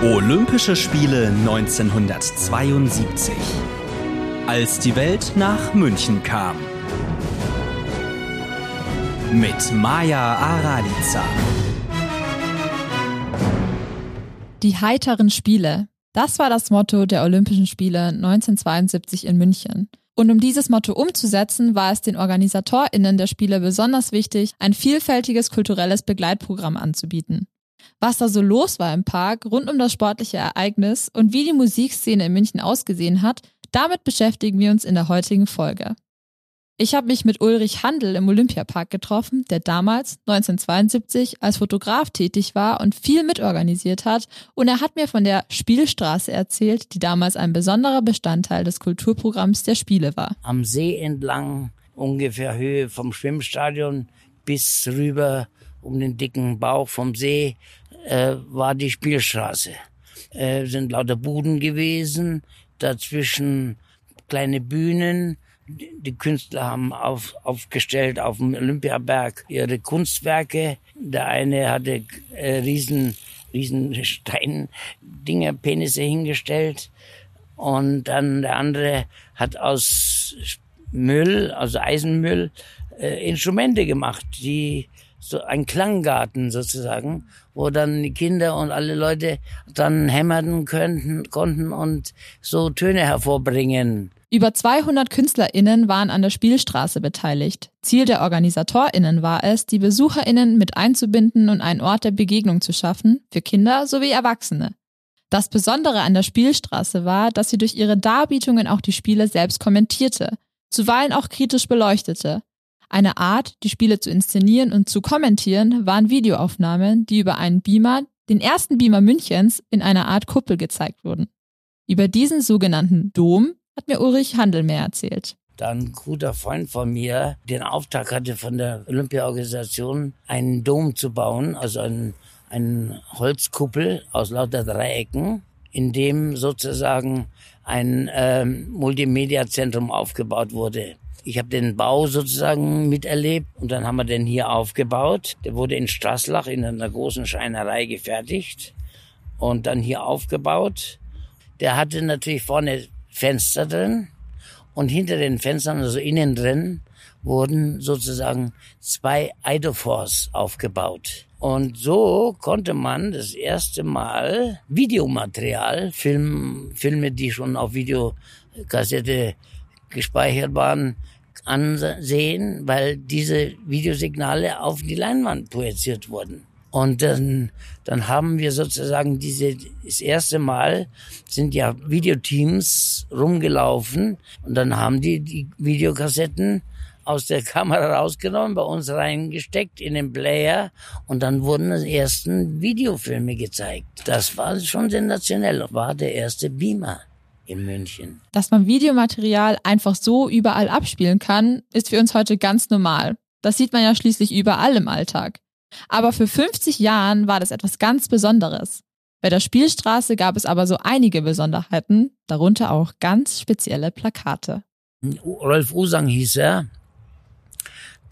Olympische Spiele 1972. Als die Welt nach München kam. Mit Maja Aralica. Die heiteren Spiele. Das war das Motto der Olympischen Spiele 1972 in München. Und um dieses Motto umzusetzen, war es den OrganisatorInnen der Spiele besonders wichtig, ein vielfältiges kulturelles Begleitprogramm anzubieten. Was da so los war im Park, rund um das sportliche Ereignis und wie die Musikszene in München ausgesehen hat, damit beschäftigen wir uns in der heutigen Folge. Ich habe mich mit Ulrich Handel im Olympiapark getroffen, der damals 1972 als Fotograf tätig war und viel mitorganisiert hat, und er hat mir von der Spielstraße erzählt, die damals ein besonderer Bestandteil des Kulturprogramms der Spiele war. Am See entlang, ungefähr Höhe vom Schwimmstadion bis rüber um den dicken Bauch vom See, äh, war die Spielstraße. Äh, sind lauter Buden gewesen, dazwischen kleine Bühnen, die Künstler haben auf, aufgestellt auf dem Olympiaberg ihre Kunstwerke. Der eine hatte äh, riesen, riesen Steindinger, Penisse hingestellt. Und dann der andere hat aus Müll, also Eisenmüll, äh, Instrumente gemacht, die so ein Klanggarten sozusagen, wo dann die Kinder und alle Leute dann hämmern könnten, konnten und so Töne hervorbringen. Über 200 KünstlerInnen waren an der Spielstraße beteiligt. Ziel der OrganisatorInnen war es, die BesucherInnen mit einzubinden und einen Ort der Begegnung zu schaffen, für Kinder sowie Erwachsene. Das Besondere an der Spielstraße war, dass sie durch ihre Darbietungen auch die Spiele selbst kommentierte, zuweilen auch kritisch beleuchtete. Eine Art, die Spiele zu inszenieren und zu kommentieren, waren Videoaufnahmen, die über einen Beamer, den ersten Beamer Münchens, in einer Art Kuppel gezeigt wurden. Über diesen sogenannten Dom hat mir Ulrich Handel mehr erzählt. Dann ein guter Freund von mir den Auftrag hatte von der Olympiaorganisation, einen Dom zu bauen, also einen, einen Holzkuppel aus lauter Dreiecken, in dem sozusagen ein ähm, Multimedia-Zentrum aufgebaut wurde. Ich habe den Bau sozusagen miterlebt und dann haben wir den hier aufgebaut. Der wurde in Straßlach in einer großen Schreinerei gefertigt und dann hier aufgebaut. Der hatte natürlich vorne Fenster drin und hinter den Fenstern, also innen drin, wurden sozusagen zwei Idofors aufgebaut. Und so konnte man das erste Mal Videomaterial, Film, Filme, die schon auf Videokassette gespeichert waren, ansehen, weil diese Videosignale auf die Leinwand projiziert wurden. Und dann, dann haben wir sozusagen diese, das erste Mal sind ja Videoteams rumgelaufen und dann haben die die Videokassetten aus der Kamera rausgenommen, bei uns reingesteckt in den Player und dann wurden die ersten Videofilme gezeigt. Das war schon sensationell, war der erste Beamer in München. Dass man Videomaterial einfach so überall abspielen kann, ist für uns heute ganz normal. Das sieht man ja schließlich überall im Alltag. Aber für 50 Jahren war das etwas ganz Besonderes. Bei der Spielstraße gab es aber so einige Besonderheiten, darunter auch ganz spezielle Plakate. Rolf Usang hieß er.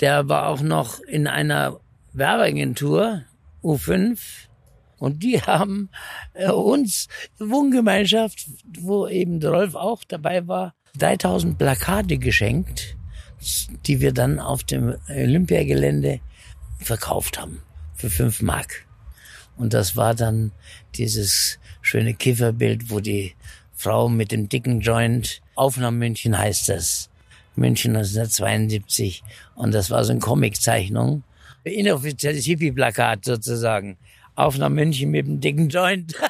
Der war auch noch in einer Werbeagentur, U5. Und die haben äh, uns, Wohngemeinschaft, wo eben Rolf auch dabei war, 3000 Plakate geschenkt, die wir dann auf dem Olympiagelände verkauft haben für fünf Mark. Und das war dann dieses schöne Kifferbild, wo die Frau mit dem dicken Joint, Aufnahme München heißt das, München 1972. Und das war so eine Comiczeichnung, inoffizielles Hippie-Plakat sozusagen. Aufnahme München mit dem dicken Joint.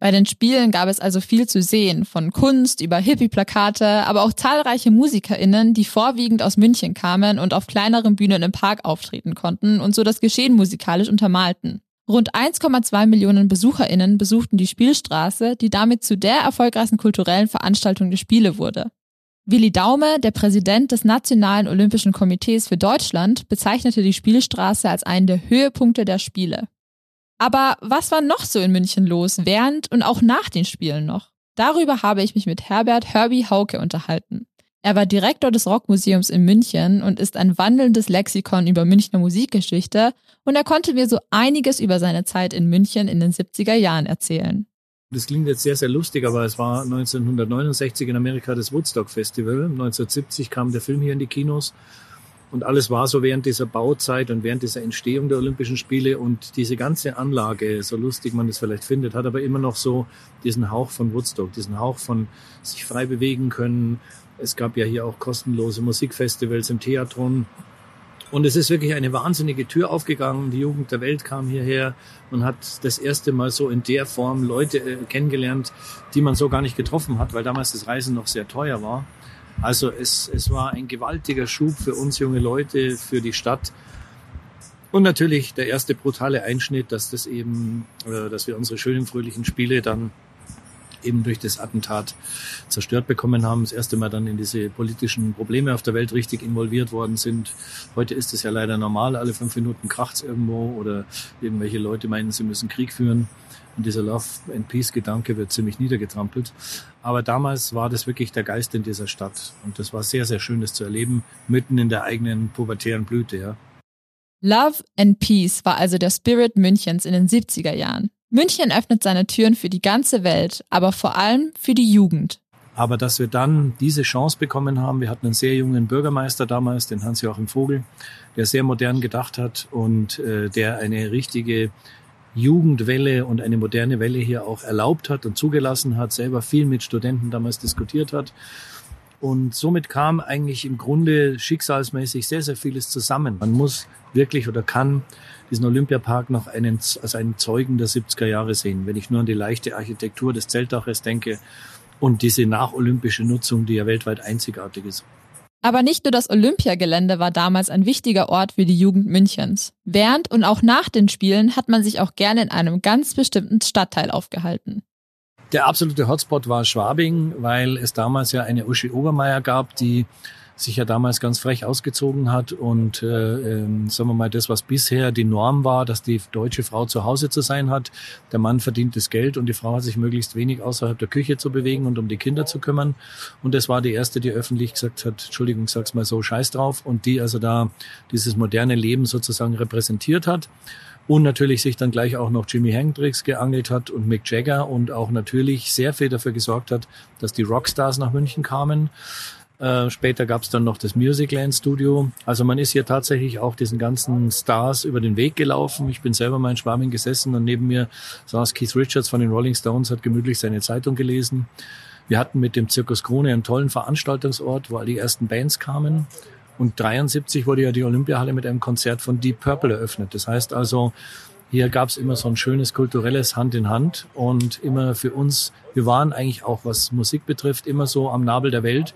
Bei den Spielen gab es also viel zu sehen, von Kunst über Hippie-Plakate, aber auch zahlreiche MusikerInnen, die vorwiegend aus München kamen und auf kleineren Bühnen im Park auftreten konnten und so das Geschehen musikalisch untermalten. Rund 1,2 Millionen BesucherInnen besuchten die Spielstraße, die damit zu der erfolgreichsten kulturellen Veranstaltung der Spiele wurde. Willi Daume, der Präsident des Nationalen Olympischen Komitees für Deutschland, bezeichnete die Spielstraße als einen der Höhepunkte der Spiele. Aber was war noch so in München los, während und auch nach den Spielen noch? Darüber habe ich mich mit Herbert Herbie Hauke unterhalten. Er war Direktor des Rockmuseums in München und ist ein wandelndes Lexikon über Münchner Musikgeschichte und er konnte mir so einiges über seine Zeit in München in den 70er Jahren erzählen. Das klingt jetzt sehr, sehr lustig, aber es war 1969 in Amerika das Woodstock Festival. 1970 kam der Film hier in die Kinos und alles war so während dieser Bauzeit und während dieser Entstehung der Olympischen Spiele und diese ganze Anlage, so lustig man es vielleicht findet, hat aber immer noch so diesen Hauch von Woodstock, diesen Hauch von sich frei bewegen können, es gab ja hier auch kostenlose Musikfestivals im Theatron. Und es ist wirklich eine wahnsinnige Tür aufgegangen. Die Jugend der Welt kam hierher. Man hat das erste Mal so in der Form Leute äh, kennengelernt, die man so gar nicht getroffen hat, weil damals das Reisen noch sehr teuer war. Also es, es war ein gewaltiger Schub für uns junge Leute, für die Stadt. Und natürlich der erste brutale Einschnitt, dass das eben, äh, dass wir unsere schönen fröhlichen Spiele dann eben durch das Attentat zerstört bekommen haben, das erste Mal dann in diese politischen Probleme auf der Welt richtig involviert worden sind. Heute ist es ja leider normal, alle fünf Minuten kracht's irgendwo oder irgendwelche Leute meinen, sie müssen Krieg führen. Und dieser Love and Peace Gedanke wird ziemlich niedergetrampelt. Aber damals war das wirklich der Geist in dieser Stadt. Und das war sehr, sehr schön, das zu erleben, mitten in der eigenen pubertären Blüte, ja. Love and Peace war also der Spirit Münchens in den 70er Jahren. München öffnet seine Türen für die ganze Welt, aber vor allem für die Jugend. Aber dass wir dann diese Chance bekommen haben, wir hatten einen sehr jungen Bürgermeister damals, den Hans-Joachim Vogel, der sehr modern gedacht hat und äh, der eine richtige Jugendwelle und eine moderne Welle hier auch erlaubt hat und zugelassen hat, selber viel mit Studenten damals diskutiert hat. Und somit kam eigentlich im Grunde schicksalsmäßig sehr, sehr vieles zusammen. Man muss wirklich oder kann diesen Olympiapark noch einen, als einen Zeugen der 70er Jahre sehen. Wenn ich nur an die leichte Architektur des Zeltdaches denke und diese nacholympische Nutzung, die ja weltweit einzigartig ist. Aber nicht nur das Olympiagelände war damals ein wichtiger Ort für die Jugend Münchens. Während und auch nach den Spielen hat man sich auch gerne in einem ganz bestimmten Stadtteil aufgehalten. Der absolute Hotspot war Schwabing, weil es damals ja eine Uschi Obermeier gab, die sich ja damals ganz frech ausgezogen hat und äh, äh, sagen wir mal das, was bisher die Norm war, dass die deutsche Frau zu Hause zu sein hat. Der Mann verdient das Geld und die Frau hat sich möglichst wenig außerhalb der Küche zu bewegen und um die Kinder zu kümmern. Und das war die erste, die öffentlich gesagt hat, Entschuldigung, sag's mal so, scheiß drauf. Und die also da dieses moderne Leben sozusagen repräsentiert hat und natürlich sich dann gleich auch noch Jimi Hendrix geangelt hat und Mick Jagger und auch natürlich sehr viel dafür gesorgt hat, dass die Rockstars nach München kamen. Äh, später gab es dann noch das Musicland Studio. Also man ist hier tatsächlich auch diesen ganzen Stars über den Weg gelaufen. Ich bin selber mal in Schwabing gesessen und neben mir saß Keith Richards von den Rolling Stones, hat gemütlich seine Zeitung gelesen. Wir hatten mit dem Zirkus Krone einen tollen Veranstaltungsort, wo all die ersten Bands kamen. Und 73 wurde ja die Olympiahalle mit einem Konzert von Deep Purple eröffnet. Das heißt also, hier gab es immer so ein schönes kulturelles Hand in Hand und immer für uns, wir waren eigentlich auch, was Musik betrifft, immer so am Nabel der Welt.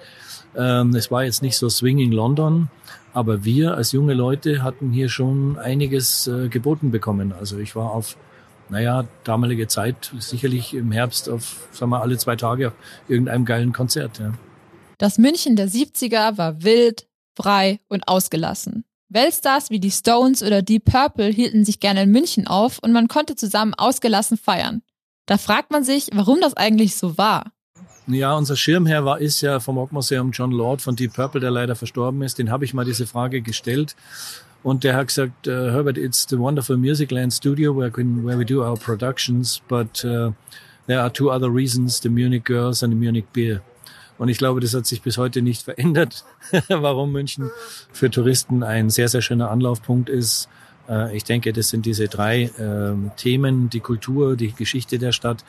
Ähm, es war jetzt nicht so Swinging London, aber wir als junge Leute hatten hier schon einiges äh, geboten bekommen. Also ich war auf, naja, damalige Zeit sicherlich im Herbst auf, sagen wir, alle zwei Tage auf irgendeinem geilen Konzert. Ja. Das München der 70er war wild, frei und ausgelassen. Weltstars wie die Stones oder Deep Purple hielten sich gerne in München auf und man konnte zusammen ausgelassen feiern. Da fragt man sich, warum das eigentlich so war. Ja, unser Schirmherr war, ist ja vom Rockmuseum John Lord von Deep Purple, der leider verstorben ist. Den habe ich mal diese Frage gestellt. Und der hat gesagt, uh, Herbert, it's the wonderful Musicland studio where, where we do our productions, but uh, there are two other reasons, the Munich Girls and the Munich Beer. Und ich glaube, das hat sich bis heute nicht verändert, warum München für Touristen ein sehr, sehr schöner Anlaufpunkt ist. Äh, ich denke, das sind diese drei äh, Themen, die Kultur, die Geschichte der Stadt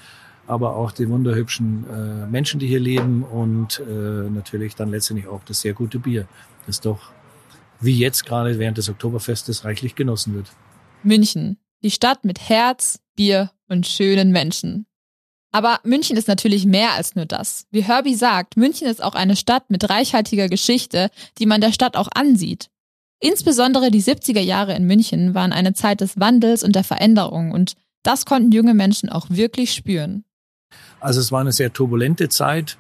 aber auch die wunderhübschen äh, Menschen, die hier leben und äh, natürlich dann letztendlich auch das sehr gute Bier, das doch wie jetzt gerade während des Oktoberfestes reichlich genossen wird. München, die Stadt mit Herz, Bier und schönen Menschen. Aber München ist natürlich mehr als nur das. Wie Herbie sagt, München ist auch eine Stadt mit reichhaltiger Geschichte, die man der Stadt auch ansieht. Insbesondere die 70er Jahre in München waren eine Zeit des Wandels und der Veränderung und das konnten junge Menschen auch wirklich spüren. Also es war eine sehr turbulente Zeit.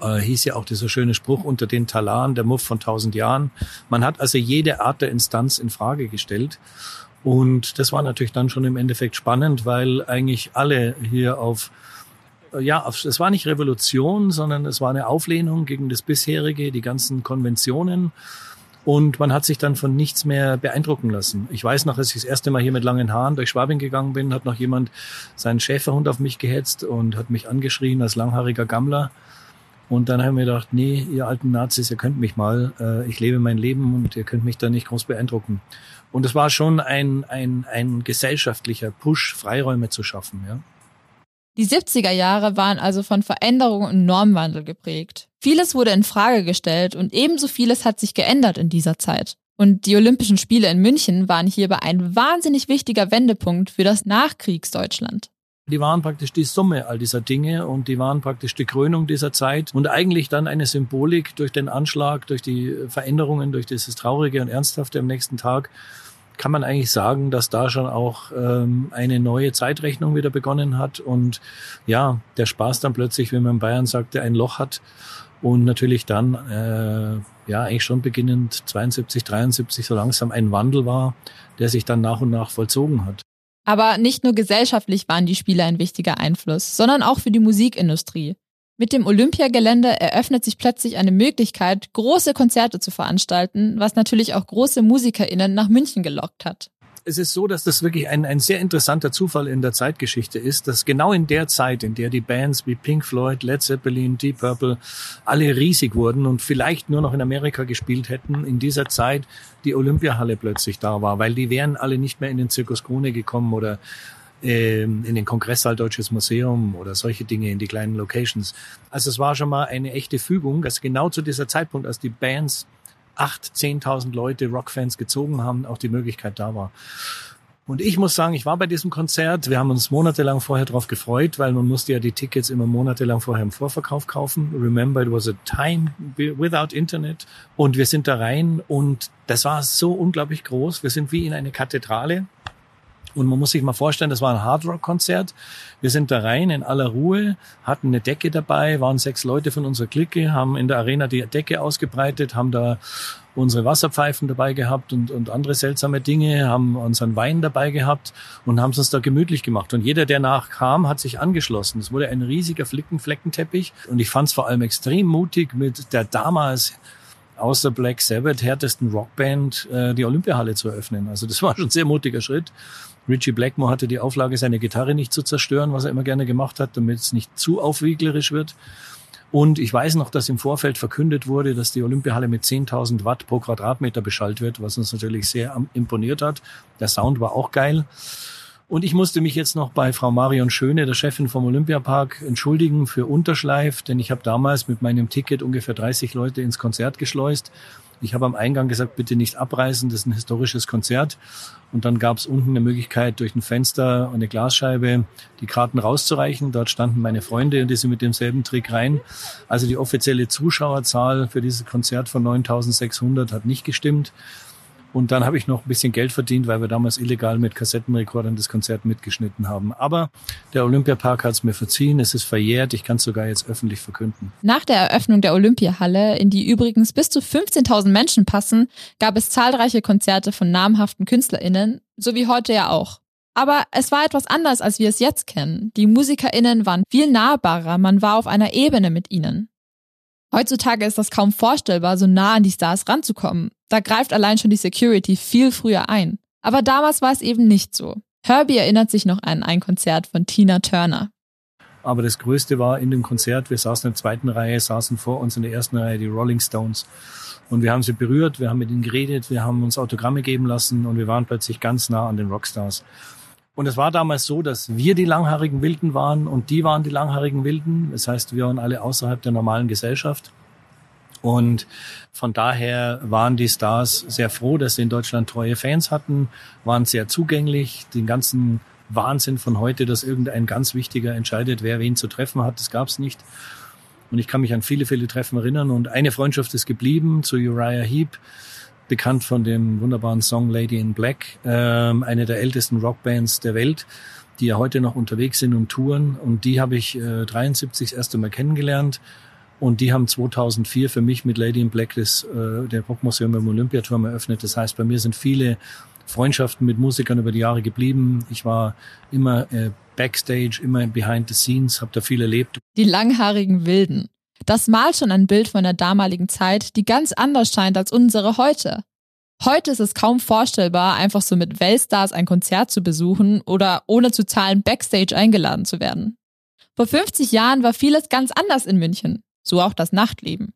Äh, hieß ja auch dieser schöne Spruch unter den Talaren, der Muff von tausend Jahren. Man hat also jede Art der Instanz in Frage gestellt. Und das war natürlich dann schon im Endeffekt spannend, weil eigentlich alle hier auf ja, es war nicht Revolution, sondern es war eine Auflehnung gegen das bisherige, die ganzen Konventionen. Und man hat sich dann von nichts mehr beeindrucken lassen. Ich weiß noch, als ich das erste Mal hier mit langen Haaren durch Schwabing gegangen bin, hat noch jemand seinen Schäferhund auf mich gehetzt und hat mich angeschrien als langhaariger Gammler. Und dann haben wir gedacht, nee, ihr alten Nazis, ihr könnt mich mal, äh, ich lebe mein Leben und ihr könnt mich da nicht groß beeindrucken. Und es war schon ein, ein, ein gesellschaftlicher Push, Freiräume zu schaffen. Ja. Die 70er Jahre waren also von Veränderung und Normwandel geprägt. Vieles wurde in Frage gestellt und ebenso vieles hat sich geändert in dieser Zeit. Und die Olympischen Spiele in München waren hierbei ein wahnsinnig wichtiger Wendepunkt für das Nachkriegsdeutschland. Die waren praktisch die Summe all dieser Dinge und die waren praktisch die Krönung dieser Zeit und eigentlich dann eine Symbolik durch den Anschlag, durch die Veränderungen, durch dieses Traurige und Ernsthafte am nächsten Tag kann man eigentlich sagen, dass da schon auch ähm, eine neue Zeitrechnung wieder begonnen hat und ja, der Spaß dann plötzlich, wie man in Bayern sagte, ein Loch hat und natürlich dann äh, ja eigentlich schon beginnend 72, 73 so langsam ein Wandel war, der sich dann nach und nach vollzogen hat. Aber nicht nur gesellschaftlich waren die Spiele ein wichtiger Einfluss, sondern auch für die Musikindustrie. Mit dem Olympiagelände eröffnet sich plötzlich eine Möglichkeit, große Konzerte zu veranstalten, was natürlich auch große MusikerInnen nach München gelockt hat. Es ist so, dass das wirklich ein, ein sehr interessanter Zufall in der Zeitgeschichte ist, dass genau in der Zeit, in der die Bands wie Pink Floyd, Led Zeppelin, Deep Purple alle riesig wurden und vielleicht nur noch in Amerika gespielt hätten, in dieser Zeit die Olympiahalle plötzlich da war, weil die wären alle nicht mehr in den Zirkus Krone gekommen oder ähm, in den Kongresssaal Deutsches Museum oder solche Dinge in die kleinen Locations. Also es war schon mal eine echte Fügung, dass genau zu dieser Zeitpunkt, als die Bands acht, zehntausend Leute, Rockfans gezogen haben, auch die Möglichkeit da war. Und ich muss sagen, ich war bei diesem Konzert. Wir haben uns monatelang vorher darauf gefreut, weil man musste ja die Tickets immer monatelang vorher im Vorverkauf kaufen. Remember, it was a time without Internet. Und wir sind da rein und das war so unglaublich groß. Wir sind wie in eine Kathedrale und man muss sich mal vorstellen, das war ein Hardrock-Konzert. Wir sind da rein in aller Ruhe, hatten eine Decke dabei, waren sechs Leute von unserer Clique, haben in der Arena die Decke ausgebreitet, haben da unsere Wasserpfeifen dabei gehabt und, und andere seltsame Dinge, haben unseren Wein dabei gehabt und haben es uns da gemütlich gemacht. Und jeder, der nachkam, hat sich angeschlossen. Es wurde ein riesiger Flickenfleckenteppich und ich fand es vor allem extrem mutig mit der damals außer Black Sabbath härtesten Rockband äh, die Olympiahalle zu eröffnen. Also das war schon ein sehr mutiger Schritt. Richie Blackmore hatte die Auflage, seine Gitarre nicht zu zerstören, was er immer gerne gemacht hat, damit es nicht zu aufwieglerisch wird. Und ich weiß noch, dass im Vorfeld verkündet wurde, dass die Olympiahalle mit 10.000 Watt pro Quadratmeter beschallt wird, was uns natürlich sehr imponiert hat. Der Sound war auch geil. Und ich musste mich jetzt noch bei Frau Marion Schöne, der Chefin vom Olympiapark, entschuldigen für Unterschleif, denn ich habe damals mit meinem Ticket ungefähr 30 Leute ins Konzert geschleust ich habe am Eingang gesagt, bitte nicht abreißen, das ist ein historisches Konzert. Und dann gab es unten eine Möglichkeit, durch ein Fenster und eine Glasscheibe die Karten rauszureichen. Dort standen meine Freunde und die sind mit demselben Trick rein. Also die offizielle Zuschauerzahl für dieses Konzert von 9600 hat nicht gestimmt. Und dann habe ich noch ein bisschen Geld verdient, weil wir damals illegal mit Kassettenrekordern das Konzert mitgeschnitten haben. Aber der Olympiapark hat es mir verziehen, es ist verjährt, ich kann es sogar jetzt öffentlich verkünden. Nach der Eröffnung der Olympiahalle, in die übrigens bis zu 15.000 Menschen passen, gab es zahlreiche Konzerte von namhaften KünstlerInnen, so wie heute ja auch. Aber es war etwas anders, als wir es jetzt kennen. Die MusikerInnen waren viel nahbarer, man war auf einer Ebene mit ihnen. Heutzutage ist das kaum vorstellbar, so nah an die Stars ranzukommen. Da greift allein schon die Security viel früher ein. Aber damals war es eben nicht so. Herbie erinnert sich noch an ein Konzert von Tina Turner. Aber das Größte war in dem Konzert, wir saßen in der zweiten Reihe, saßen vor uns in der ersten Reihe die Rolling Stones. Und wir haben sie berührt, wir haben mit ihnen geredet, wir haben uns Autogramme geben lassen und wir waren plötzlich ganz nah an den Rockstars. Und es war damals so, dass wir die langhaarigen Wilden waren und die waren die langhaarigen Wilden. Das heißt, wir waren alle außerhalb der normalen Gesellschaft. Und von daher waren die Stars sehr froh, dass sie in Deutschland treue Fans hatten, waren sehr zugänglich. Den ganzen Wahnsinn von heute, dass irgendein ganz wichtiger entscheidet, wer wen zu treffen hat, das gab's nicht. Und ich kann mich an viele, viele Treffen erinnern. Und eine Freundschaft ist geblieben zu Uriah Heep bekannt von dem wunderbaren Song Lady in Black, ähm, eine der ältesten Rockbands der Welt, die ja heute noch unterwegs sind und touren. Und die habe ich äh, 73 das erste Mal kennengelernt. Und die haben 2004 für mich mit Lady in Black das, äh, der Rockmuseum im Olympiaturm eröffnet. Das heißt, bei mir sind viele Freundschaften mit Musikern über die Jahre geblieben. Ich war immer äh, backstage, immer behind the scenes, habe da viel erlebt. Die langhaarigen Wilden. Das malt schon ein Bild von der damaligen Zeit, die ganz anders scheint als unsere heute. Heute ist es kaum vorstellbar, einfach so mit Weltstars ein Konzert zu besuchen oder ohne zu zahlen Backstage eingeladen zu werden. Vor 50 Jahren war vieles ganz anders in München, so auch das Nachtleben.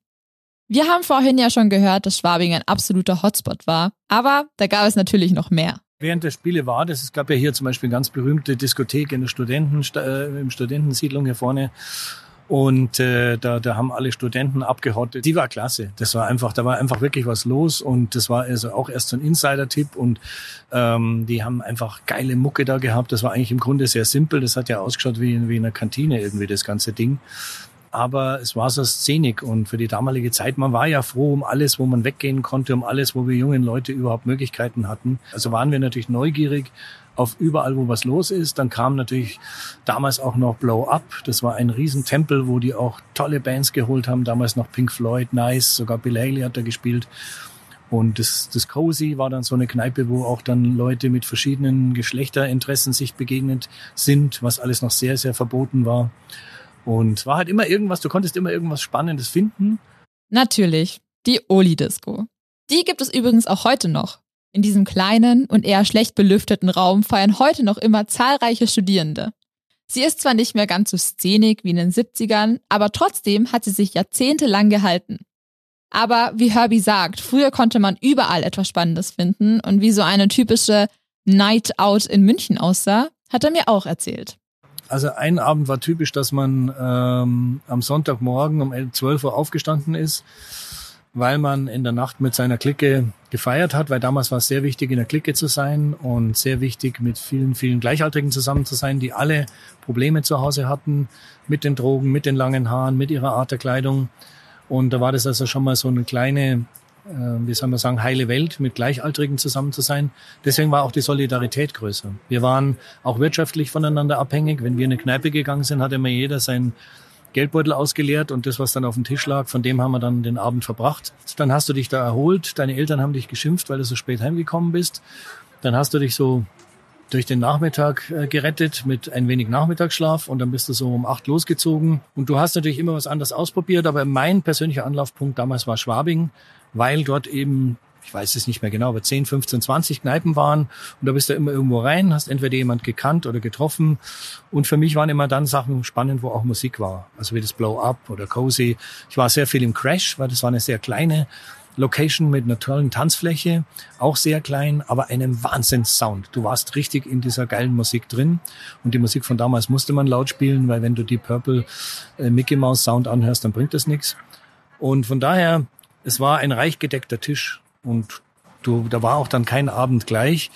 Wir haben vorhin ja schon gehört, dass Schwabing ein absoluter Hotspot war, aber da gab es natürlich noch mehr. Während der Spiele war das, es gab ja hier zum Beispiel eine ganz berühmte Diskothek in der Studenten, äh, im Studentensiedlung hier vorne. Und äh, da, da haben alle Studenten abgehottet. Die war klasse. Das war einfach, da war einfach wirklich was los und das war also auch erst so ein Insider-Tipp und ähm, die haben einfach geile Mucke da gehabt. Das war eigentlich im Grunde sehr simpel. Das hat ja ausgeschaut wie, wie in einer Kantine irgendwie das ganze Ding aber es war so Szenik und für die damalige Zeit, man war ja froh um alles, wo man weggehen konnte, um alles, wo wir jungen Leute überhaupt Möglichkeiten hatten. Also waren wir natürlich neugierig auf überall, wo was los ist. Dann kam natürlich damals auch noch Blow Up. Das war ein Riesentempel, wo die auch tolle Bands geholt haben. Damals noch Pink Floyd, Nice, sogar Bill Haley hat da gespielt. Und das, das Cozy war dann so eine Kneipe, wo auch dann Leute mit verschiedenen Geschlechterinteressen sich begegnet sind, was alles noch sehr, sehr verboten war. Und war halt immer irgendwas, du konntest immer irgendwas Spannendes finden. Natürlich, die Oli-Disco. Die gibt es übrigens auch heute noch. In diesem kleinen und eher schlecht belüfteten Raum feiern heute noch immer zahlreiche Studierende. Sie ist zwar nicht mehr ganz so szenig wie in den 70ern, aber trotzdem hat sie sich jahrzehntelang gehalten. Aber wie Herbie sagt, früher konnte man überall etwas Spannendes finden und wie so eine typische Night Out in München aussah, hat er mir auch erzählt. Also ein Abend war typisch, dass man ähm, am Sonntagmorgen um 12 Uhr aufgestanden ist, weil man in der Nacht mit seiner Clique gefeiert hat, weil damals war es sehr wichtig, in der Clique zu sein und sehr wichtig, mit vielen, vielen Gleichaltrigen zusammen zu sein, die alle Probleme zu Hause hatten, mit den Drogen, mit den langen Haaren, mit ihrer Art der Kleidung. Und da war das also schon mal so eine kleine wie soll man sagen, heile Welt mit Gleichaltrigen zusammen zu sein. Deswegen war auch die Solidarität größer. Wir waren auch wirtschaftlich voneinander abhängig. Wenn wir in eine Kneipe gegangen sind, hat immer jeder sein Geldbeutel ausgeleert und das, was dann auf dem Tisch lag, von dem haben wir dann den Abend verbracht. Dann hast du dich da erholt, deine Eltern haben dich geschimpft, weil du so spät heimgekommen bist. Dann hast du dich so durch den Nachmittag äh, gerettet mit ein wenig Nachmittagsschlaf und dann bist du so um acht losgezogen. Und du hast natürlich immer was anderes ausprobiert, aber mein persönlicher Anlaufpunkt damals war Schwabing, weil dort eben ich weiß es nicht mehr genau, aber 10, 15, 20 Kneipen waren und da bist du immer irgendwo rein, hast entweder jemand gekannt oder getroffen und für mich waren immer dann Sachen spannend, wo auch Musik war, also wie das Blow Up oder Cozy. Ich war sehr viel im Crash, weil das war eine sehr kleine Location mit einer tollen Tanzfläche, auch sehr klein, aber einem Wahnsinns-Sound. Du warst richtig in dieser geilen Musik drin und die Musik von damals musste man laut spielen, weil wenn du die Purple äh, Mickey Mouse Sound anhörst, dann bringt das nichts. Und von daher, es war ein reich gedeckter Tisch und du, da war auch dann kein Abend gleich.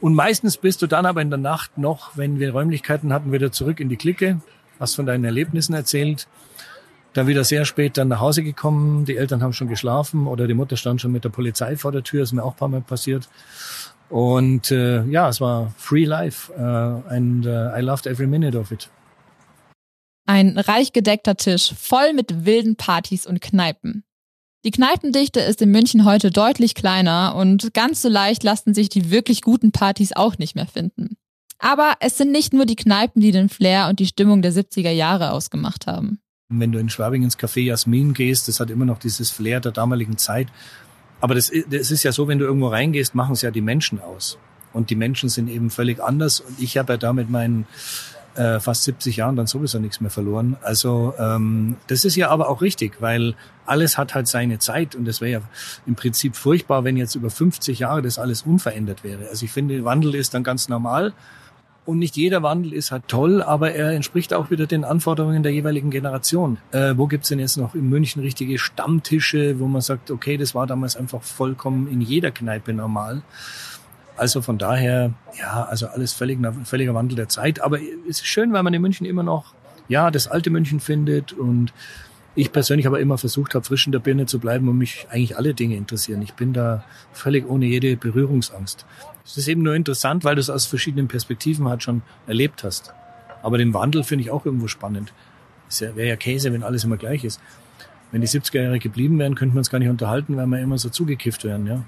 Und meistens bist du dann aber in der Nacht noch, wenn wir Räumlichkeiten hatten, wieder zurück in die Clique, hast von deinen Erlebnissen erzählt dann wieder sehr spät dann nach Hause gekommen. Die Eltern haben schon geschlafen oder die Mutter stand schon mit der Polizei vor der Tür. ist mir auch ein paar Mal passiert. Und äh, ja, es war free life uh, and uh, I loved every minute of it. Ein reich gedeckter Tisch voll mit wilden Partys und Kneipen. Die Kneipendichte ist in München heute deutlich kleiner und ganz so leicht lassen sich die wirklich guten Partys auch nicht mehr finden. Aber es sind nicht nur die Kneipen, die den Flair und die Stimmung der 70er Jahre ausgemacht haben. Wenn du in Schwabing ins Café Jasmin gehst, das hat immer noch dieses Flair der damaligen Zeit. Aber das, das ist ja so, wenn du irgendwo reingehst, machen es ja die Menschen aus. Und die Menschen sind eben völlig anders. Und ich habe ja da mit meinen äh, fast 70 Jahren dann sowieso nichts mehr verloren. Also ähm, das ist ja aber auch richtig, weil alles hat halt seine Zeit und es wäre ja im Prinzip furchtbar, wenn jetzt über 50 Jahre das alles unverändert wäre. Also ich finde, Wandel ist dann ganz normal. Und nicht jeder Wandel ist halt toll, aber er entspricht auch wieder den Anforderungen der jeweiligen Generation. Äh, wo gibt's denn jetzt noch in München richtige Stammtische, wo man sagt, okay, das war damals einfach vollkommen in jeder Kneipe normal. Also von daher, ja, also alles völlig, völliger Wandel der Zeit. Aber es ist schön, weil man in München immer noch, ja, das alte München findet und ich persönlich aber immer versucht habe, frisch in der Birne zu bleiben und mich eigentlich alle Dinge interessieren. Ich bin da völlig ohne jede Berührungsangst. Es ist eben nur interessant, weil du es aus verschiedenen Perspektiven halt schon erlebt hast. Aber den Wandel finde ich auch irgendwo spannend. Es wäre ja Käse, wenn alles immer gleich ist. Wenn die 70er Jahre geblieben wären, könnte man es gar nicht unterhalten, weil wir immer so zugekifft wären, ja.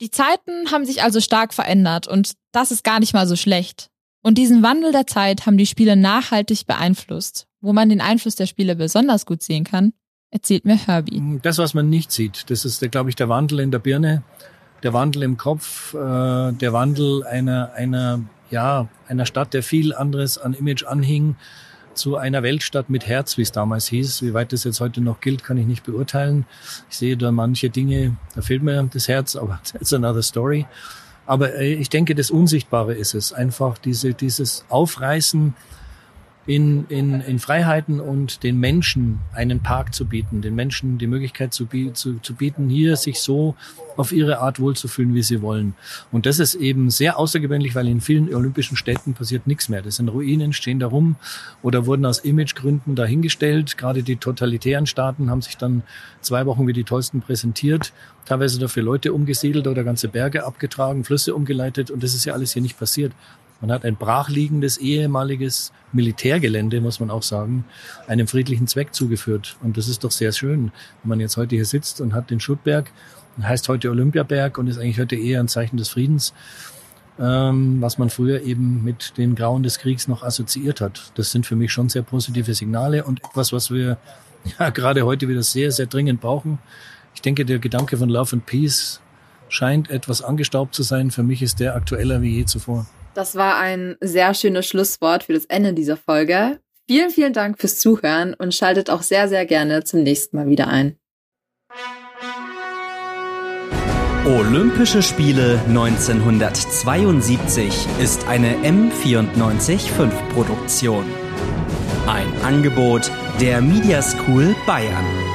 Die Zeiten haben sich also stark verändert und das ist gar nicht mal so schlecht. Und diesen Wandel der Zeit haben die Spiele nachhaltig beeinflusst. Wo man den Einfluss der Spiele besonders gut sehen kann, erzählt mir Herbie. Das, was man nicht sieht, das ist, glaube ich, der Wandel in der Birne, der Wandel im Kopf, äh, der Wandel einer, einer, ja, einer Stadt, der viel anderes an Image anhing, zu einer Weltstadt mit Herz, wie es damals hieß. Wie weit das jetzt heute noch gilt, kann ich nicht beurteilen. Ich sehe da manche Dinge, da fehlt mir das Herz, aber that's another story. Aber äh, ich denke, das Unsichtbare ist es. Einfach diese, dieses Aufreißen in, in, in Freiheiten und den Menschen einen Park zu bieten, den Menschen die Möglichkeit zu, zu, zu bieten, hier sich so auf ihre Art wohlzufühlen, wie sie wollen. Und das ist eben sehr außergewöhnlich, weil in vielen olympischen Städten passiert nichts mehr. Das sind Ruinen, stehen da rum oder wurden aus Imagegründen dahingestellt. Gerade die totalitären Staaten haben sich dann zwei Wochen wie die tollsten präsentiert, teilweise dafür Leute umgesiedelt oder ganze Berge abgetragen, Flüsse umgeleitet und das ist ja alles hier nicht passiert. Man hat ein brachliegendes ehemaliges Militärgelände, muss man auch sagen, einem friedlichen Zweck zugeführt. Und das ist doch sehr schön, wenn man jetzt heute hier sitzt und hat den Schuttberg, heißt heute Olympiaberg und ist eigentlich heute eher ein Zeichen des Friedens, ähm, was man früher eben mit den Grauen des Kriegs noch assoziiert hat. Das sind für mich schon sehr positive Signale und etwas, was wir ja gerade heute wieder sehr, sehr dringend brauchen. Ich denke, der Gedanke von Love and Peace scheint etwas angestaubt zu sein. Für mich ist der aktueller wie je zuvor. Das war ein sehr schönes Schlusswort für das Ende dieser Folge. Vielen, vielen Dank fürs Zuhören und schaltet auch sehr, sehr gerne zum nächsten Mal wieder ein. Olympische Spiele 1972 ist eine M945 Produktion. Ein Angebot der Media School Bayern.